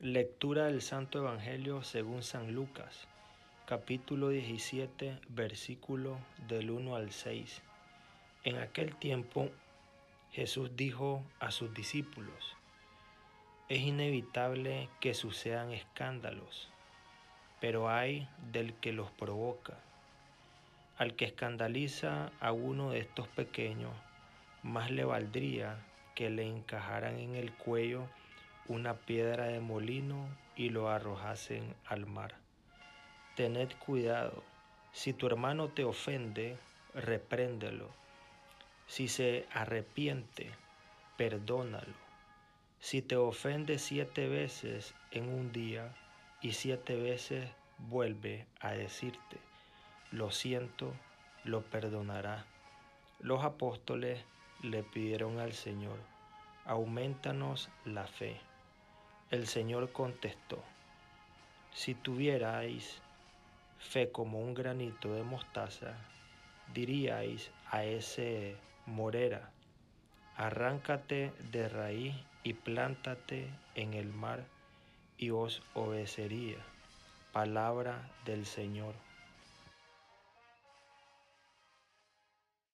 Lectura del Santo Evangelio según San Lucas, capítulo 17, versículo del 1 al 6. En aquel tiempo Jesús dijo a sus discípulos, es inevitable que sucedan escándalos, pero hay del que los provoca. Al que escandaliza a uno de estos pequeños, más le valdría que le encajaran en el cuello una piedra de molino y lo arrojasen al mar. Tened cuidado, si tu hermano te ofende, repréndelo. Si se arrepiente, perdónalo. Si te ofende siete veces en un día y siete veces vuelve a decirte, lo siento, lo perdonará. Los apóstoles le pidieron al Señor, aumentanos la fe. El Señor contestó, si tuvierais fe como un granito de mostaza, diríais a ese morera, arráncate de raíz y plántate en el mar, y os obedecería. Palabra del Señor.